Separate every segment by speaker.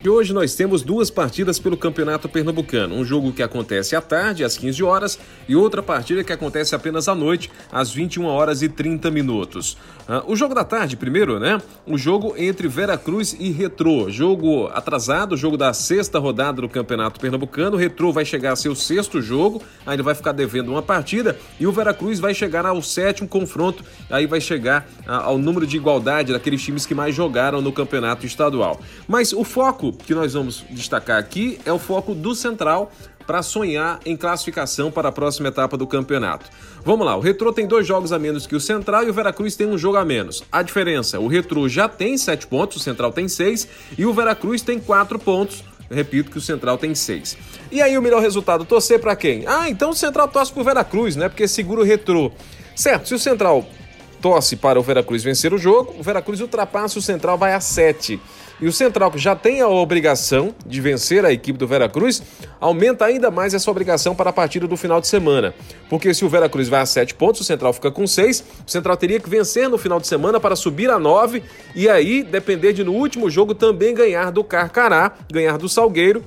Speaker 1: E hoje nós temos duas partidas pelo Campeonato Pernambucano. Um jogo que acontece à tarde, às 15 horas, e outra partida que acontece apenas à noite, às 21 horas e 30 minutos. Uh, o jogo da tarde, primeiro, né? O jogo entre Veracruz e Retrô. Jogo atrasado, jogo da sexta rodada do Campeonato Pernambucano. O Retrô vai chegar a seu sexto jogo, ainda vai ficar devendo uma partida, e o Veracruz vai chegar ao sétimo confronto, aí vai chegar uh, ao número de igualdade daqueles times que mais jogaram no Campeonato Estadual. Mas o foco que nós vamos destacar aqui é o foco do Central para sonhar em classificação para a próxima etapa do campeonato. Vamos lá, o Retrô tem dois jogos a menos que o Central e o Veracruz tem um jogo a menos. A diferença, o Retrô já tem sete pontos, o Central tem seis e o Veracruz tem quatro pontos. repito que o Central tem seis. E aí o melhor resultado, torcer para quem? Ah, então o Central torce pro Veracruz, né? Porque segura o Retrô. Certo, se o Central torce para o Veracruz vencer o jogo, o Veracruz ultrapassa o Central, vai a 7. E o Central, que já tem a obrigação de vencer a equipe do Veracruz, aumenta ainda mais essa obrigação para a partida do final de semana. Porque se o Veracruz vai a 7 pontos, o Central fica com 6, o Central teria que vencer no final de semana para subir a 9 e aí depender de no último jogo também ganhar do Carcará, ganhar do Salgueiro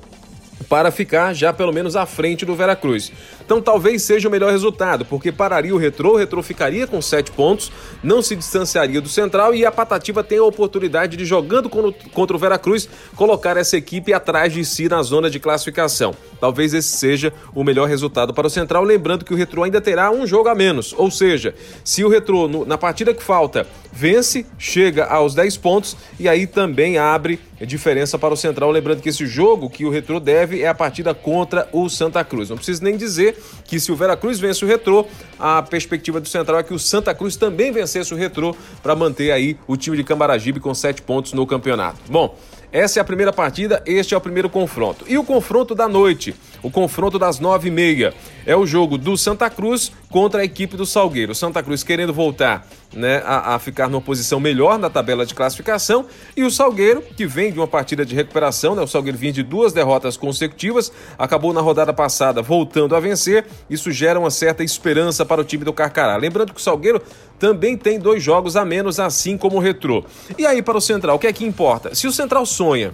Speaker 1: para ficar já pelo menos à frente do Veracruz. Então talvez seja o melhor resultado, porque pararia o Retrô, o Retrô ficaria com 7 pontos, não se distanciaria do Central e a Patativa tem a oportunidade de, jogando contra o Veracruz, colocar essa equipe atrás de si na zona de classificação. Talvez esse seja o melhor resultado para o Central, lembrando que o Retrô ainda terá um jogo a menos, ou seja, se o Retrô na partida que falta vence, chega aos 10 pontos e aí também abre diferença para o Central, lembrando que esse jogo que o Retrô deve é a partida contra o Santa Cruz. Não preciso nem dizer que se o Veracruz vence o Retrô, a perspectiva do Central é que o Santa Cruz também vencesse o Retrô para manter aí o time de Camaragibe com 7 pontos no campeonato. Bom, essa é a primeira partida, este é o primeiro confronto. E o confronto da noite, o confronto das nove e meia, é o jogo do Santa Cruz contra a equipe do Salgueiro. Santa Cruz querendo voltar né, a, a, ficar numa posição melhor na tabela de classificação e o Salgueiro, que vem de uma partida de recuperação, né, o Salgueiro vinha de duas derrotas consecutivas, acabou na rodada passada voltando a vencer, isso gera uma certa esperança para o time do Carcará. Lembrando que o Salgueiro também tem dois jogos a menos, assim como o Retrô. E aí para o Central, o que é que importa? Se o Central sonha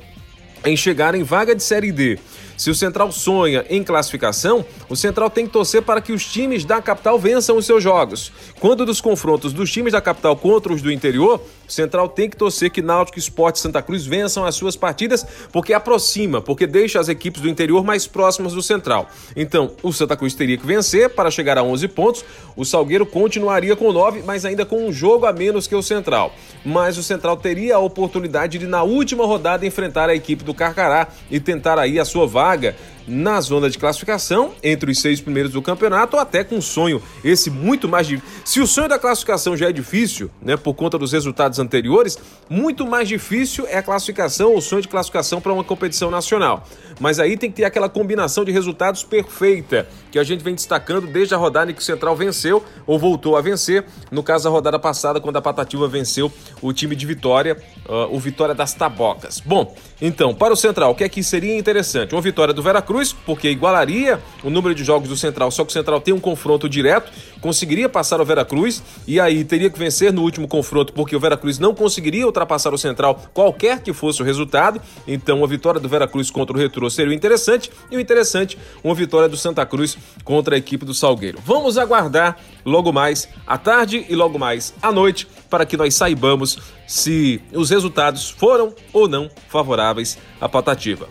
Speaker 1: em chegar em vaga de Série D se o Central sonha em classificação, o Central tem que torcer para que os times da capital vençam os seus jogos. Quando dos confrontos dos times da capital contra os do interior, o Central tem que torcer que Náutico Esporte e Santa Cruz vençam as suas partidas, porque aproxima, porque deixa as equipes do interior mais próximas do Central. Então, o Santa Cruz teria que vencer para chegar a 11 pontos, o Salgueiro continuaria com 9, mas ainda com um jogo a menos que o Central. Mas o Central teria a oportunidade de, na última rodada, enfrentar a equipe do Carcará e tentar aí a sua vaga na zona de classificação, entre os seis primeiros do campeonato, ou até com um sonho, esse muito mais difícil. Se o sonho da classificação já é difícil, né, por conta dos resultados anteriores, muito mais difícil é a classificação, o sonho de classificação para uma competição nacional. Mas aí tem que ter aquela combinação de resultados perfeita, que a gente vem destacando desde a rodada em que o Central venceu ou voltou a vencer, no caso da rodada passada, quando a Patativa venceu o time de Vitória, uh, o Vitória das Tabocas. Bom, então, para o Central, o que é que seria interessante? Uma vitória do Veracruz Cruz, porque igualaria o número de jogos do Central, só que o Central tem um confronto direto, conseguiria passar o Veracruz e aí teria que vencer no último confronto, porque o Veracruz não conseguiria ultrapassar o Central, qualquer que fosse o resultado. Então, a vitória do Veracruz contra o Retrô seria interessante, e o interessante, uma vitória do Santa Cruz contra a equipe do Salgueiro. Vamos aguardar logo mais à tarde e logo mais à noite para que nós saibamos se os resultados foram ou não favoráveis à Patativa.